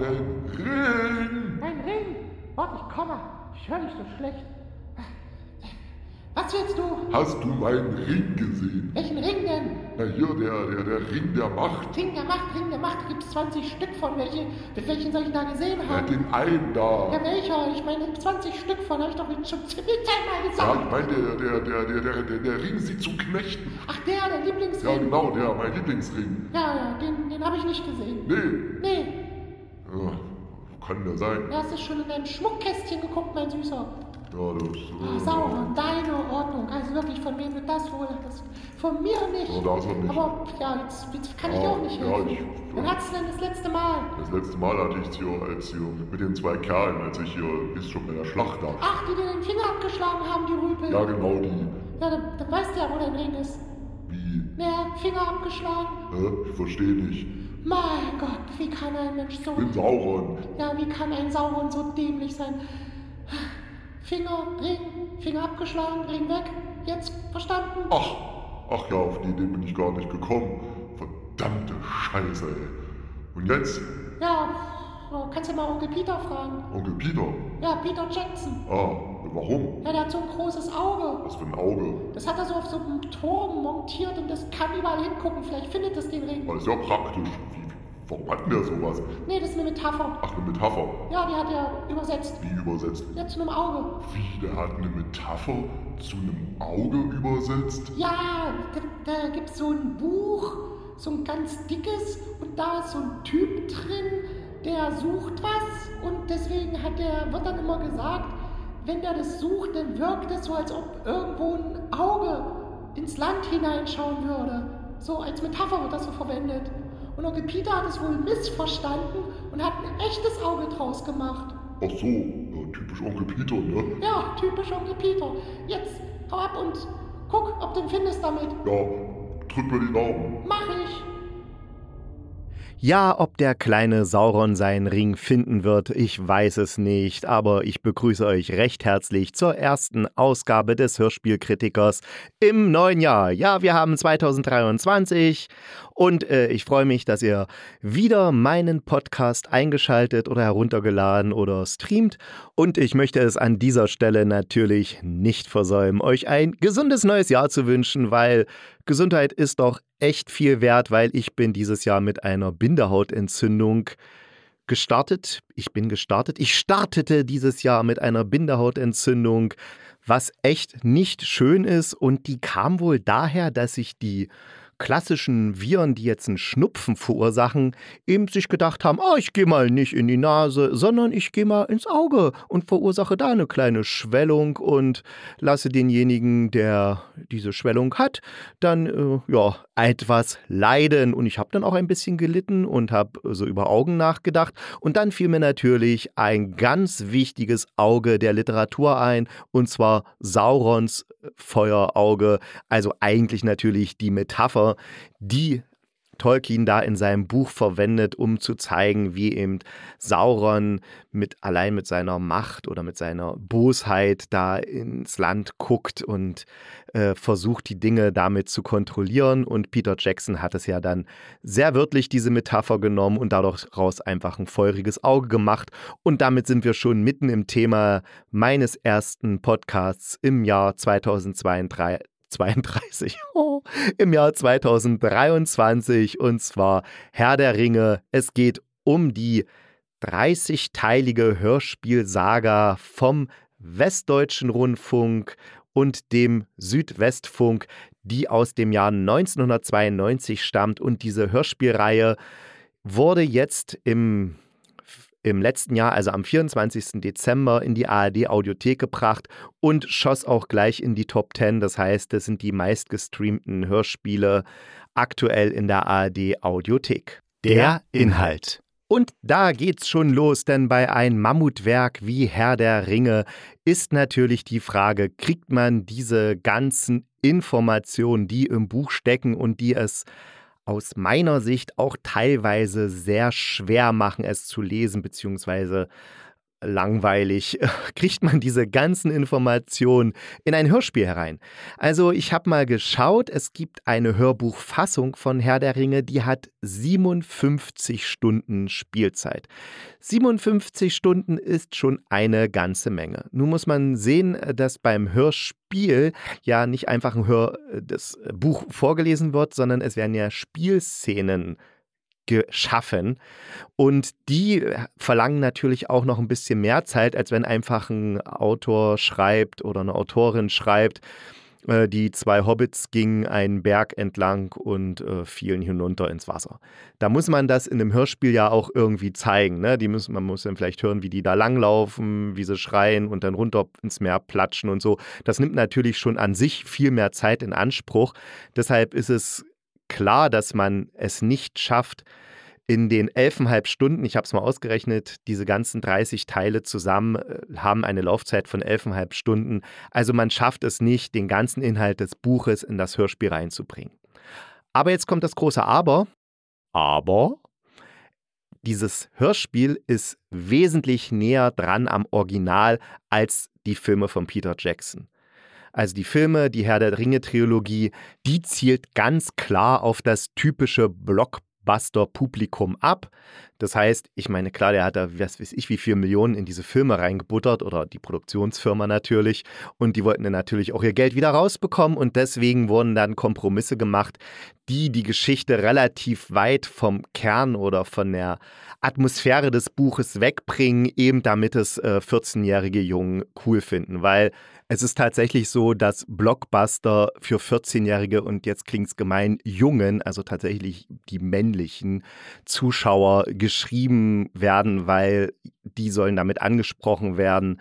Meinen Ring. Ein Ring? Warte, ich komme. Ich höre dich so schlecht. Was willst du? Hast du meinen Ring gesehen? Welchen Ring denn? Na hier, der, der, der Ring der Macht. Ring der Macht, Ring der Macht. Da gibt es 20 Stück von. Welche, welchen soll ich da gesehen Ja, haben? den einen da. Ja, welcher? Ich meine, 20 Stück von. Habe ich doch schon ziemlich einmal Ja, gesagt. ich meine, der, der, der, der, der, der, der Ring sie zu knechten. Ach, der, der Lieblingsring. Ja, genau, der, mein Lieblingsring. Ja, ja, den, den habe ich nicht gesehen. Nee. Nee, Ja, kann der sein. du hast es schon in dein Schmuckkästchen geguckt, mein Süßer. Ja, das. Ah, Äh, Sauer, deine Ordnung. Also wirklich, von wem du das wohl hast. Von mir nicht. Ja, das auch nicht. Aber ja, jetzt, jetzt kann ich Ja, auch nicht ja, helfen. ich- Wann hattest du denn das letzte Mal? Das letzte Mal hatte ich es hier, als hier mit den zwei Kerlen, als ich hier, wisst schon, bei der Schlacht da. Ach, die dir den Finger abgeschlagen haben, die Rüpel. Ja, genau die. Ja, dann, dann weißt du ja, wo dein Ring ist. Wie? Ja, Finger abgeschlagen. Hä? Ich verstehe nicht. Mein Gott, wie kann ein Mensch so... Ich bin Sauron. Ja, wie kann ein Sauron so dämlich sein? Finger, Ring, Finger abgeschlagen, Ring weg. Jetzt verstanden? Ach, ach ja, auf die Idee bin ich gar nicht gekommen. Verdammte Scheiße, ey. Und jetzt? Ja, so, kannst du mal Onkel Peter fragen. Onkel Peter. Ja, Peter Jackson. Ah, warum? Ja, der hat so ein großes Auge. Was für ein Auge. Das hat er so auf so einem Turm montiert und das kann überall hingucken. Vielleicht findet es den Ring. Das ist ja praktisch. Wie, warum hat denn der sowas? Nee, das ist eine Metapher. Ach, eine Metapher. Ja, die hat er übersetzt. Wie übersetzt? Ja, zu einem Auge. Wie, der hat eine Metapher zu einem Auge übersetzt? Ja, da, da gibt es so ein Buch, so ein ganz dickes, und da ist so ein Typ drin, der sucht was und deswegen hat der, wird dann immer gesagt, wenn der das sucht, dann wirkt es so, als ob irgendwo ein Auge ins Land hineinschauen würde. So als Metapher wird das so verwendet. Und Onkel Peter hat es wohl missverstanden und hat ein echtes Auge draus gemacht. Ach so, ja, typisch Onkel Peter, ne? Ja, typisch Onkel Peter. Jetzt hau ab und guck, ob du ihn findest damit. Ja, drück mir die Daumen. Mach ich. Ja, ob der kleine Sauron seinen Ring finden wird, ich weiß es nicht, aber ich begrüße euch recht herzlich zur ersten Ausgabe des Hörspielkritikers im neuen Jahr. Ja, wir haben 2023 und äh, ich freue mich, dass ihr wieder meinen Podcast eingeschaltet oder heruntergeladen oder streamt und ich möchte es an dieser Stelle natürlich nicht versäumen, euch ein gesundes neues Jahr zu wünschen, weil Gesundheit ist doch echt viel wert, weil ich bin dieses Jahr mit einer Bindehautentzündung gestartet. Ich bin gestartet. Ich startete dieses Jahr mit einer Bindehautentzündung, was echt nicht schön ist und die kam wohl daher, dass ich die klassischen Viren, die jetzt einen Schnupfen verursachen, eben sich gedacht haben, oh, ich gehe mal nicht in die Nase, sondern ich gehe mal ins Auge und verursache da eine kleine Schwellung und lasse denjenigen, der diese Schwellung hat, dann äh, ja etwas leiden. Und ich habe dann auch ein bisschen gelitten und habe so über Augen nachgedacht. Und dann fiel mir natürlich ein ganz wichtiges Auge der Literatur ein, und zwar Saurons Feuerauge. Also eigentlich natürlich die Metapher, die Tolkien da in seinem Buch verwendet, um zu zeigen, wie eben Sauron mit allein mit seiner Macht oder mit seiner Bosheit da ins Land guckt und äh, versucht, die Dinge damit zu kontrollieren. Und Peter Jackson hat es ja dann sehr wörtlich diese Metapher genommen und daraus einfach ein feuriges Auge gemacht. Und damit sind wir schon mitten im Thema meines ersten Podcasts im Jahr 2032. 32, oh, im Jahr 2023 und zwar Herr der Ringe. Es geht um die 30-teilige Hörspielsaga vom Westdeutschen Rundfunk und dem Südwestfunk, die aus dem Jahr 1992 stammt. Und diese Hörspielreihe wurde jetzt im im letzten Jahr, also am 24. Dezember, in die ARD-Audiothek gebracht und schoss auch gleich in die Top 10. Das heißt, das sind die meistgestreamten Hörspiele aktuell in der ARD-Audiothek. Der Inhalt. Und da geht's schon los, denn bei einem Mammutwerk wie Herr der Ringe ist natürlich die Frage, kriegt man diese ganzen Informationen, die im Buch stecken und die es aus meiner Sicht auch teilweise sehr schwer machen, es zu lesen, beziehungsweise langweilig kriegt man diese ganzen Informationen in ein Hörspiel herein. Also ich habe mal geschaut, es gibt eine Hörbuchfassung von Herr der Ringe, die hat 57 Stunden Spielzeit. 57 Stunden ist schon eine ganze Menge. Nun muss man sehen, dass beim Hörspiel ja nicht einfach ein Hör das Buch vorgelesen wird, sondern es werden ja Spielszenen geschaffen. Und die verlangen natürlich auch noch ein bisschen mehr Zeit, als wenn einfach ein Autor schreibt oder eine Autorin schreibt. Äh, die zwei Hobbits gingen einen Berg entlang und äh, fielen hinunter ins Wasser. Da muss man das in einem Hörspiel ja auch irgendwie zeigen. Ne? Die müssen, man muss dann vielleicht hören, wie die da langlaufen, wie sie schreien und dann runter ins Meer platschen und so. Das nimmt natürlich schon an sich viel mehr Zeit in Anspruch. Deshalb ist es klar, dass man es nicht schafft, in den elfeinhalb Stunden, ich habe es mal ausgerechnet, diese ganzen 30 Teile zusammen äh, haben eine Laufzeit von elfeinhalb Stunden. Also man schafft es nicht, den ganzen Inhalt des Buches in das Hörspiel reinzubringen. Aber jetzt kommt das große Aber. Aber dieses Hörspiel ist wesentlich näher dran am Original als die Filme von Peter Jackson. Also die Filme, die Herr der Ringe-Trilogie, die zielt ganz klar auf das typische Blockbuster-Publikum ab. Das heißt, ich meine, klar, der hat da, was weiß ich, wie viel Millionen in diese Filme reingebuttert oder die Produktionsfirma natürlich. Und die wollten dann natürlich auch ihr Geld wieder rausbekommen und deswegen wurden dann Kompromisse gemacht, die die Geschichte relativ weit vom Kern oder von der Atmosphäre des Buches wegbringen, eben damit es äh, 14-jährige Jungen cool finden. Weil es ist tatsächlich so, dass Blockbuster für 14-jährige und jetzt klingt es gemein, Jungen, also tatsächlich die männlichen Zuschauer geschrieben werden, weil die sollen damit angesprochen werden.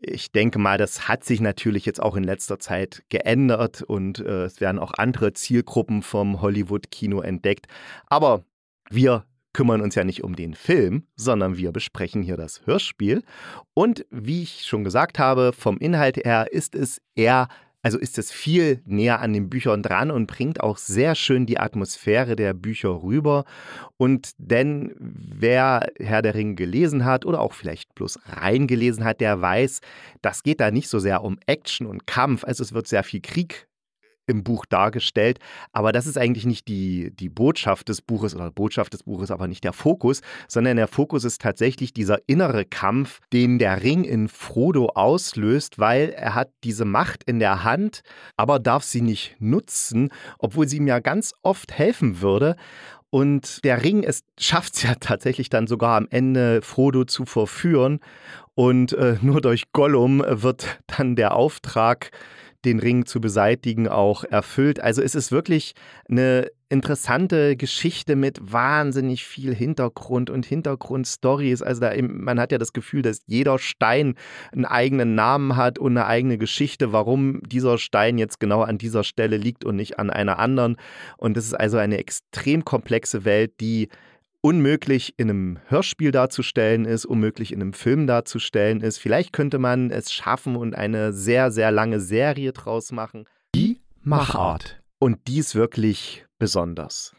Ich denke mal, das hat sich natürlich jetzt auch in letzter Zeit geändert und äh, es werden auch andere Zielgruppen vom Hollywood-Kino entdeckt. Aber wir kümmern uns ja nicht um den Film, sondern wir besprechen hier das Hörspiel. Und wie ich schon gesagt habe, vom Inhalt her ist es eher also ist es viel näher an den Büchern dran und bringt auch sehr schön die Atmosphäre der Bücher rüber. Und denn wer Herr der Ringe gelesen hat oder auch vielleicht bloß reingelesen hat, der weiß, das geht da nicht so sehr um Action und Kampf. Also es wird sehr viel Krieg im Buch dargestellt. Aber das ist eigentlich nicht die, die Botschaft des Buches oder Botschaft des Buches, aber nicht der Fokus, sondern der Fokus ist tatsächlich dieser innere Kampf, den der Ring in Frodo auslöst, weil er hat diese Macht in der Hand, aber darf sie nicht nutzen, obwohl sie ihm ja ganz oft helfen würde. Und der Ring schafft es ja tatsächlich dann sogar am Ende, Frodo zu verführen. Und äh, nur durch Gollum wird dann der Auftrag den Ring zu beseitigen, auch erfüllt. Also es ist wirklich eine interessante Geschichte mit wahnsinnig viel Hintergrund und Hintergrundstories. Also da man hat ja das Gefühl, dass jeder Stein einen eigenen Namen hat und eine eigene Geschichte, warum dieser Stein jetzt genau an dieser Stelle liegt und nicht an einer anderen. Und es ist also eine extrem komplexe Welt, die unmöglich in einem Hörspiel darzustellen ist, unmöglich in einem Film darzustellen ist. Vielleicht könnte man es schaffen und eine sehr, sehr lange Serie draus machen. Die Machart. Und die ist wirklich besonders.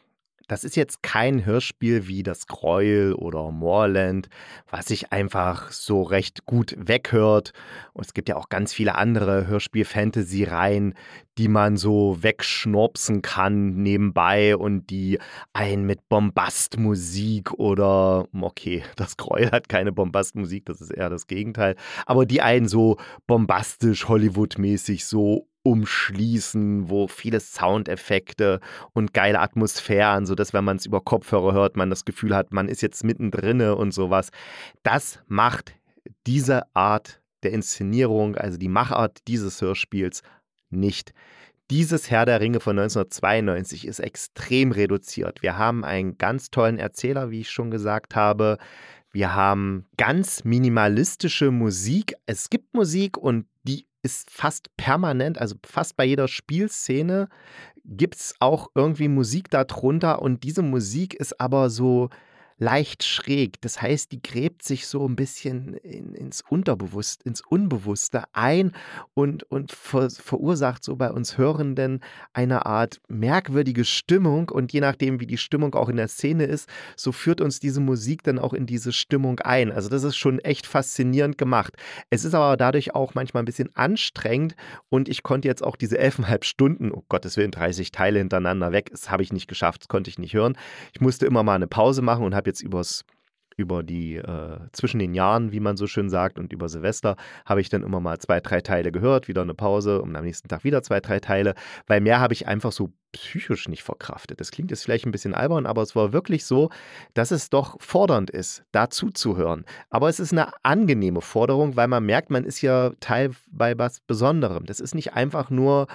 Das ist jetzt kein Hörspiel wie das Gräuel oder Moorland, was sich einfach so recht gut weghört. Und es gibt ja auch ganz viele andere Hörspiel-Fantasy-Reihen, die man so wegschnurpsen kann nebenbei und die einen mit Bombastmusik oder, okay, das Gräuel hat keine Bombastmusik, das ist eher das Gegenteil, aber die einen so bombastisch, Hollywood-mäßig so umschließen, wo viele Soundeffekte und geile Atmosphären, sodass, wenn man es über Kopfhörer hört, man das Gefühl hat, man ist jetzt mittendrin und sowas. Das macht diese Art der Inszenierung, also die Machart dieses Hörspiels, nicht. Dieses Herr der Ringe von 1992 ist extrem reduziert. Wir haben einen ganz tollen Erzähler, wie ich schon gesagt habe. Wir haben ganz minimalistische Musik. Es gibt Musik und die ist fast permanent, also fast bei jeder Spielszene gibt es auch irgendwie Musik darunter und diese Musik ist aber so leicht schräg. Das heißt, die gräbt sich so ein bisschen in, ins Unterbewusst, ins Unbewusste ein und, und ver, verursacht so bei uns Hörenden eine Art merkwürdige Stimmung. Und je nachdem, wie die Stimmung auch in der Szene ist, so führt uns diese Musik dann auch in diese Stimmung ein. Also das ist schon echt faszinierend gemacht. Es ist aber dadurch auch manchmal ein bisschen anstrengend und ich konnte jetzt auch diese elfeinhalb Stunden, oh Gottes Willen, 30 Teile hintereinander weg, das habe ich nicht geschafft, das konnte ich nicht hören. Ich musste immer mal eine Pause machen und habe habe jetzt übers über die äh, zwischen den Jahren, wie man so schön sagt, und über Silvester habe ich dann immer mal zwei, drei Teile gehört, wieder eine Pause und am nächsten Tag wieder zwei, drei Teile, weil mehr habe ich einfach so psychisch nicht verkraftet. Das klingt jetzt vielleicht ein bisschen albern, aber es war wirklich so, dass es doch fordernd ist, dazu zu hören. Aber es ist eine angenehme Forderung, weil man merkt, man ist ja Teil bei was Besonderem. Das ist nicht einfach nur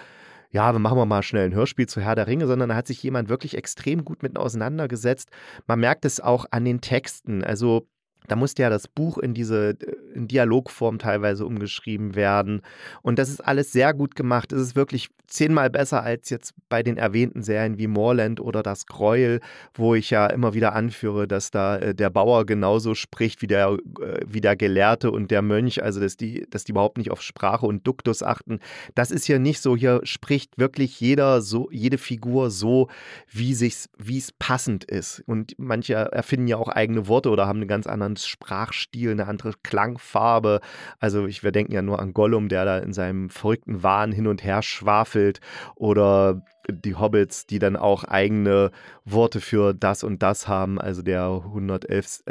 ja, wir machen wir mal schnell ein Hörspiel zu Herr der Ringe, sondern da hat sich jemand wirklich extrem gut mit auseinandergesetzt. Man merkt es auch an den Texten. Also da musste ja das Buch in diese in Dialogform teilweise umgeschrieben werden. Und das ist alles sehr gut gemacht. Es ist wirklich zehnmal besser als jetzt bei den erwähnten Serien wie Moorland oder Das Gräuel, wo ich ja immer wieder anführe, dass da äh, der Bauer genauso spricht wie der, äh, wie der Gelehrte und der Mönch, also dass die, dass die überhaupt nicht auf Sprache und Duktus achten. Das ist hier nicht so. Hier spricht wirklich jeder so, jede Figur so, wie wie es passend ist. Und manche erfinden ja auch eigene Worte oder haben einen ganz anderen Sprachstil, eine andere Klangfarbe. Also ich, wir denken ja nur an Gollum, der da in seinem verrückten Wahn hin und her schwafelt oder die Hobbits, die dann auch eigene Worte für das und das haben. Also der 111.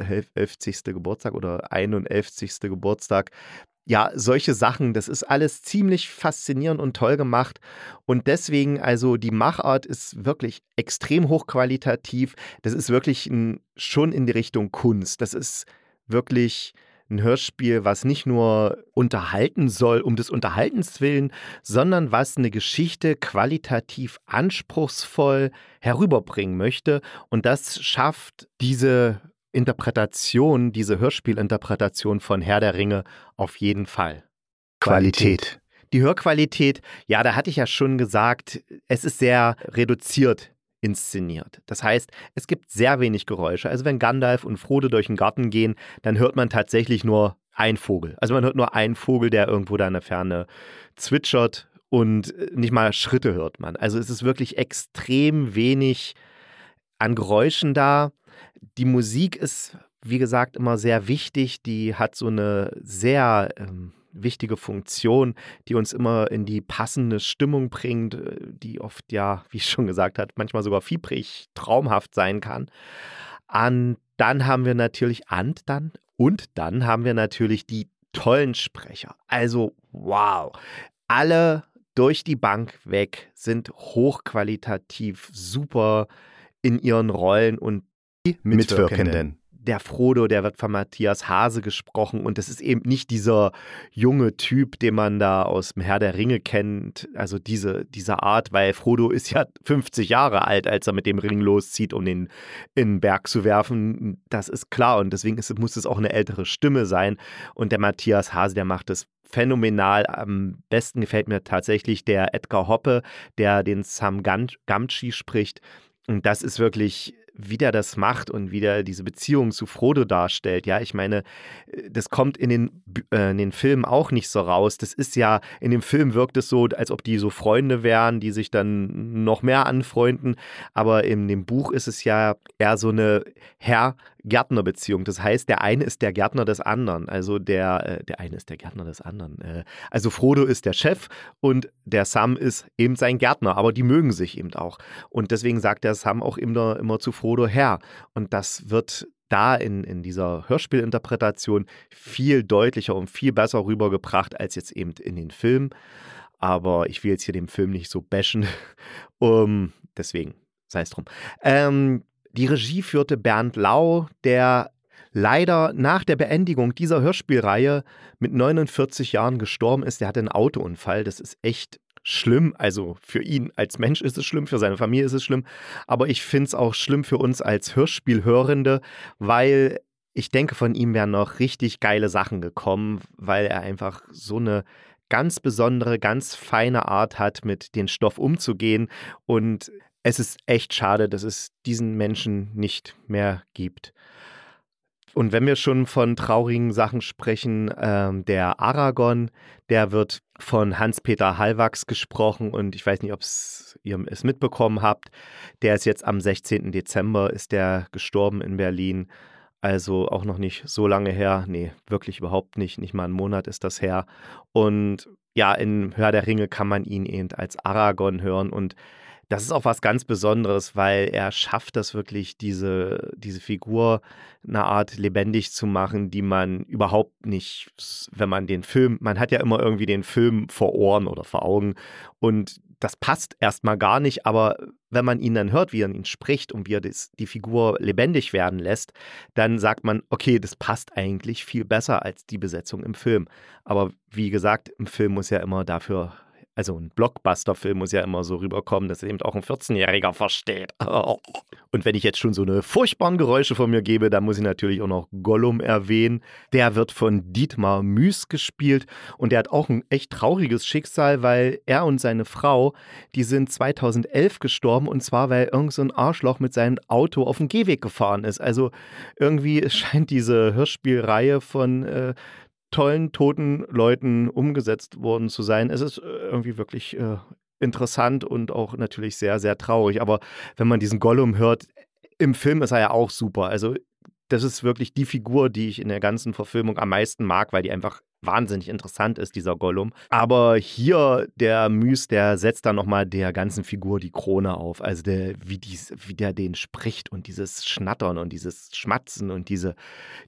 Geburtstag oder 51. Geburtstag ja, solche Sachen, das ist alles ziemlich faszinierend und toll gemacht. Und deswegen, also die Machart ist wirklich extrem hochqualitativ. Das ist wirklich ein, schon in die Richtung Kunst. Das ist wirklich ein Hörspiel, was nicht nur unterhalten soll, um des Unterhaltens willen, sondern was eine Geschichte qualitativ anspruchsvoll herüberbringen möchte. Und das schafft diese Interpretation, diese Hörspielinterpretation von Herr der Ringe auf jeden Fall. Qualität. Die Hörqualität, ja, da hatte ich ja schon gesagt, es ist sehr reduziert inszeniert. Das heißt, es gibt sehr wenig Geräusche. Also wenn Gandalf und Frodo durch den Garten gehen, dann hört man tatsächlich nur einen Vogel. Also man hört nur einen Vogel, der irgendwo da in der Ferne zwitschert und nicht mal Schritte hört man. Also es ist wirklich extrem wenig an Geräuschen da. Die Musik ist, wie gesagt, immer sehr wichtig. Die hat so eine sehr ähm, wichtige Funktion, die uns immer in die passende Stimmung bringt, äh, die oft ja, wie ich schon gesagt habe, manchmal sogar fiebrig, traumhaft sein kann. Und dann haben wir natürlich and dann und dann haben wir natürlich die tollen Sprecher. Also wow, alle durch die Bank weg sind hochqualitativ super in ihren Rollen und Mitwirkenden. Der Frodo, der wird von Matthias Hase gesprochen und das ist eben nicht dieser junge Typ, den man da aus dem Herr der Ringe kennt, also diese, diese Art, weil Frodo ist ja 50 Jahre alt, als er mit dem Ring loszieht, um den in den Berg zu werfen. Das ist klar und deswegen ist, muss es auch eine ältere Stimme sein und der Matthias Hase, der macht es phänomenal. Am besten gefällt mir tatsächlich der Edgar Hoppe, der den Sam Gamgee spricht. Und das ist wirklich wie der das macht und wie der diese Beziehung zu Frodo darstellt. Ja, ich meine, das kommt in den, äh, in den Filmen auch nicht so raus. Das ist ja, in dem Film wirkt es so, als ob die so Freunde wären, die sich dann noch mehr anfreunden. Aber in dem Buch ist es ja eher so eine Herr- Gärtnerbeziehung. Das heißt, der eine ist der Gärtner des anderen. Also der, äh, der eine ist der Gärtner des anderen. Äh, also Frodo ist der Chef und der Sam ist eben sein Gärtner, aber die mögen sich eben auch. Und deswegen sagt der Sam auch immer, immer zu Frodo Herr. Und das wird da in, in dieser Hörspielinterpretation viel deutlicher und viel besser rübergebracht als jetzt eben in den Filmen. Aber ich will jetzt hier den Film nicht so bashen. um, deswegen, sei es drum. Ähm, die Regie führte Bernd Lau, der leider nach der Beendigung dieser Hörspielreihe mit 49 Jahren gestorben ist. Der hatte einen Autounfall. Das ist echt schlimm. Also für ihn als Mensch ist es schlimm, für seine Familie ist es schlimm. Aber ich finde es auch schlimm für uns als Hörspielhörende, weil ich denke, von ihm wären noch richtig geile Sachen gekommen, weil er einfach so eine ganz besondere, ganz feine Art hat, mit dem Stoff umzugehen. Und es ist echt schade, dass es diesen Menschen nicht mehr gibt. Und wenn wir schon von traurigen Sachen sprechen, ähm, der Aragon, der wird von Hans-Peter Hallwachs gesprochen und ich weiß nicht, ob ihr es mitbekommen habt. Der ist jetzt am 16. Dezember, ist der gestorben in Berlin. Also auch noch nicht so lange her. Nee, wirklich überhaupt nicht. Nicht mal einen Monat ist das her. Und ja, in Hör der Ringe kann man ihn eben als Aragon hören und das ist auch was ganz Besonderes, weil er schafft das wirklich, diese, diese Figur eine Art lebendig zu machen, die man überhaupt nicht, wenn man den Film, man hat ja immer irgendwie den Film vor Ohren oder vor Augen und das passt erstmal gar nicht, aber wenn man ihn dann hört, wie er ihn spricht und wie er das, die Figur lebendig werden lässt, dann sagt man, okay, das passt eigentlich viel besser als die Besetzung im Film. Aber wie gesagt, im Film muss ja immer dafür also ein Blockbuster-Film muss ja immer so rüberkommen, dass eben auch ein 14-Jähriger versteht. Und wenn ich jetzt schon so eine furchtbaren Geräusche von mir gebe, dann muss ich natürlich auch noch Gollum erwähnen. Der wird von Dietmar Müß gespielt und der hat auch ein echt trauriges Schicksal, weil er und seine Frau, die sind 2011 gestorben und zwar, weil irgend so ein Arschloch mit seinem Auto auf dem Gehweg gefahren ist. Also irgendwie scheint diese Hörspielreihe von äh, tollen, toten Leuten umgesetzt worden zu sein. Es ist äh, irgendwie wirklich äh, interessant und auch natürlich sehr, sehr traurig. Aber wenn man diesen Gollum hört, im Film ist er ja auch super. Also das ist wirklich die Figur, die ich in der ganzen Verfilmung am meisten mag, weil die einfach wahnsinnig interessant ist, dieser Gollum. Aber hier, der Müs, der setzt dann nochmal der ganzen Figur die Krone auf. Also der, wie, dies, wie der den spricht und dieses Schnattern und dieses Schmatzen und diese,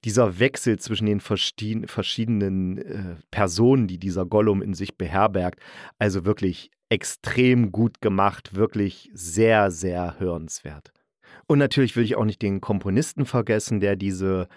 dieser Wechsel zwischen den verschiedenen äh, Personen, die dieser Gollum in sich beherbergt. Also wirklich extrem gut gemacht, wirklich sehr, sehr hörenswert. Und natürlich will ich auch nicht den Komponisten vergessen, der diese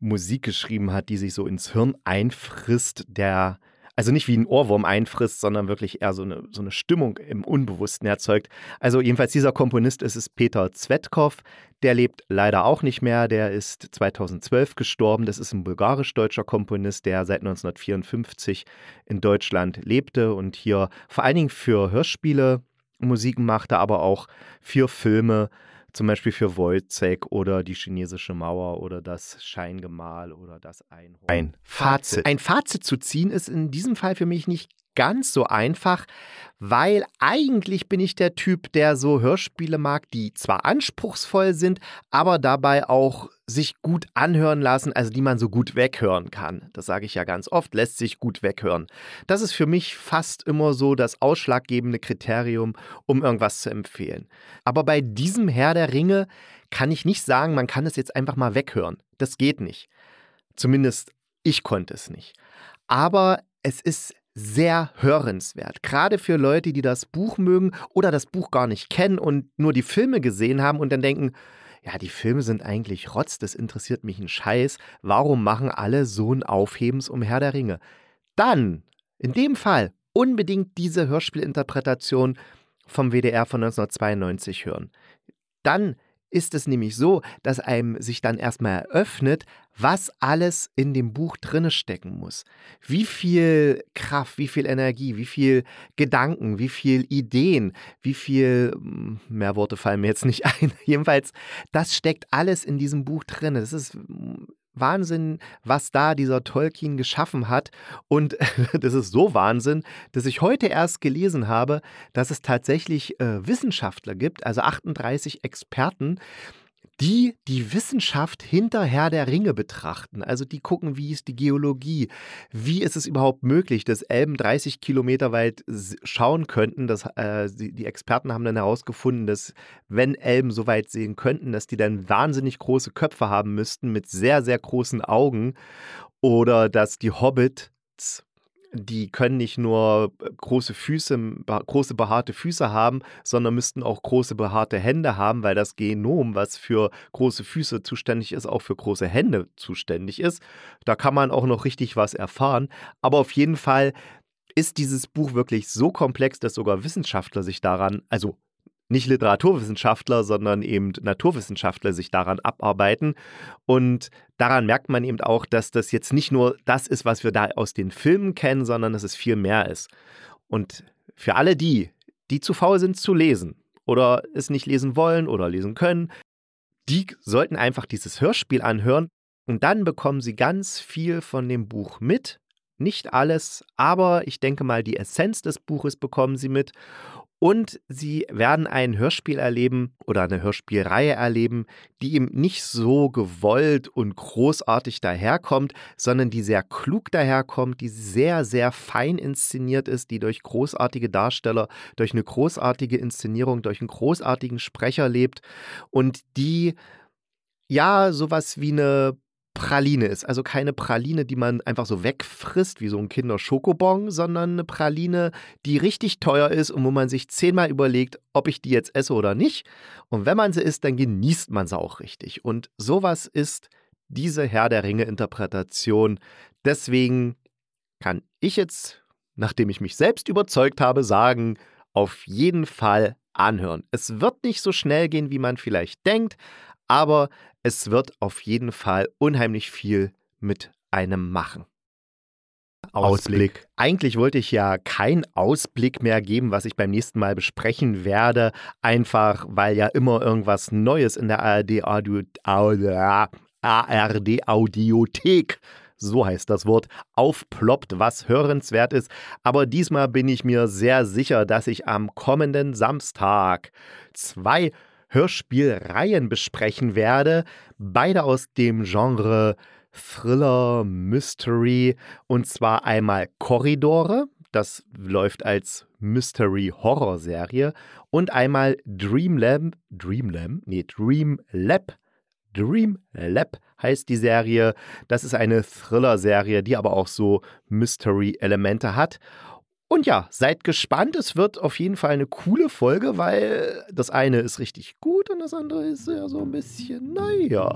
Musik geschrieben hat, die sich so ins Hirn einfrisst, der also nicht wie ein Ohrwurm einfrisst, sondern wirklich eher so eine, so eine Stimmung im Unbewussten erzeugt. Also jedenfalls dieser Komponist ist es Peter Zvetkov, der lebt leider auch nicht mehr, der ist 2012 gestorben. Das ist ein bulgarisch-deutscher Komponist, der seit 1954 in Deutschland lebte und hier vor allen Dingen für Hörspiele Musik machte, aber auch für Filme zum Beispiel für Wojcek oder die chinesische Mauer oder das Scheingemahl oder das Einhorn. Ein Fazit. Ein Fazit zu ziehen ist in diesem Fall für mich nicht ganz so einfach, weil eigentlich bin ich der Typ, der so Hörspiele mag, die zwar anspruchsvoll sind, aber dabei auch sich gut anhören lassen, also die man so gut weghören kann. Das sage ich ja ganz oft, lässt sich gut weghören. Das ist für mich fast immer so das ausschlaggebende Kriterium, um irgendwas zu empfehlen. Aber bei diesem Herr der Ringe kann ich nicht sagen, man kann es jetzt einfach mal weghören. Das geht nicht. Zumindest ich konnte es nicht. Aber es ist sehr hörenswert. Gerade für Leute, die das Buch mögen oder das Buch gar nicht kennen und nur die Filme gesehen haben und dann denken, ja, die Filme sind eigentlich Rotz, das interessiert mich ein Scheiß. Warum machen alle so ein Aufhebens um Herr der Ringe? Dann, in dem Fall, unbedingt diese Hörspielinterpretation vom WDR von 1992 hören. Dann ist es nämlich so, dass einem sich dann erstmal eröffnet, was alles in dem Buch drinne stecken muss. Wie viel Kraft, wie viel Energie, wie viel Gedanken, wie viel Ideen, wie viel hm, mehr Worte fallen mir jetzt nicht ein. Jedenfalls, das steckt alles in diesem Buch drin. Das ist hm, Wahnsinn, was da dieser Tolkien geschaffen hat. Und das ist so Wahnsinn, dass ich heute erst gelesen habe, dass es tatsächlich äh, Wissenschaftler gibt, also 38 Experten, die die Wissenschaft hinter Herr der Ringe betrachten. Also die gucken, wie ist die Geologie, wie ist es überhaupt möglich, dass Elben 30 Kilometer weit schauen könnten. Das, äh, die, die, Experten haben dann herausgefunden, dass wenn Elben so weit sehen könnten, dass die dann wahnsinnig große Köpfe haben müssten mit sehr, sehr großen Augen oder dass die Hobbits die können nicht nur äh, große Füße, große behaarte Füße haben, sondern müssten auch große behaarte Hände haben, weil das Genom, was für große Füße zuständig ist, auch für große Hände zuständig ist. Da kann man auch noch richtig was erfahren. Aber auf jeden Fall ist dieses Buch wirklich so komplex, dass sogar Wissenschaftler sich daran, also nicht Literaturwissenschaftler, sondern eben Naturwissenschaftler sich daran abarbeiten. Und daran merkt man eben auch, dass das jetzt nicht nur das ist, was wir da aus den Filmen kennen, sondern dass es viel mehr ist. Und für alle die, die zu faul sind zu lesen oder es nicht lesen wollen oder lesen können, die sollten einfach dieses Hörspiel anhören und dann bekommen sie ganz viel von dem Buch mit. Nicht alles, aber ich denke mal, die Essenz des Buches bekommen sie mit. Und sie werden ein Hörspiel erleben oder eine Hörspielreihe erleben, die ihm nicht so gewollt und großartig daherkommt, sondern die sehr klug daherkommt, die sehr, sehr fein inszeniert ist, die durch großartige Darsteller, durch eine großartige Inszenierung, durch einen großartigen Sprecher lebt. Und die ja sowas wie eine Praline ist. Also keine Praline, die man einfach so wegfrisst, wie so ein Kinder-Schokobon, sondern eine Praline, die richtig teuer ist und wo man sich zehnmal überlegt, ob ich die jetzt esse oder nicht. Und wenn man sie isst, dann genießt man sie auch richtig. Und sowas ist diese Herr der Ringe-Interpretation. Deswegen kann ich jetzt, nachdem ich mich selbst überzeugt habe, sagen, auf jeden Fall anhören. Es wird nicht so schnell gehen, wie man vielleicht denkt, aber es wird auf jeden Fall unheimlich viel mit einem machen. Ausblick. Eigentlich wollte ich ja keinen Ausblick mehr geben, was ich beim nächsten Mal besprechen werde, einfach weil ja immer irgendwas Neues in der ARD, Audio, ARD Audiothek so heißt das Wort, aufploppt, was hörenswert ist. Aber diesmal bin ich mir sehr sicher, dass ich am kommenden Samstag zwei Hörspielreihen besprechen werde. Beide aus dem Genre Thriller, Mystery. Und zwar einmal Korridore. Das läuft als Mystery-Horror-Serie. Und einmal Dreamlab. Dreamlab? Nee, Dreamlab. Dreamlab heißt die Serie. Das ist eine Thriller-Serie, die aber auch so Mystery-Elemente hat. Und ja, seid gespannt. Es wird auf jeden Fall eine coole Folge, weil das eine ist richtig gut und das andere ist ja so ein bisschen, naja.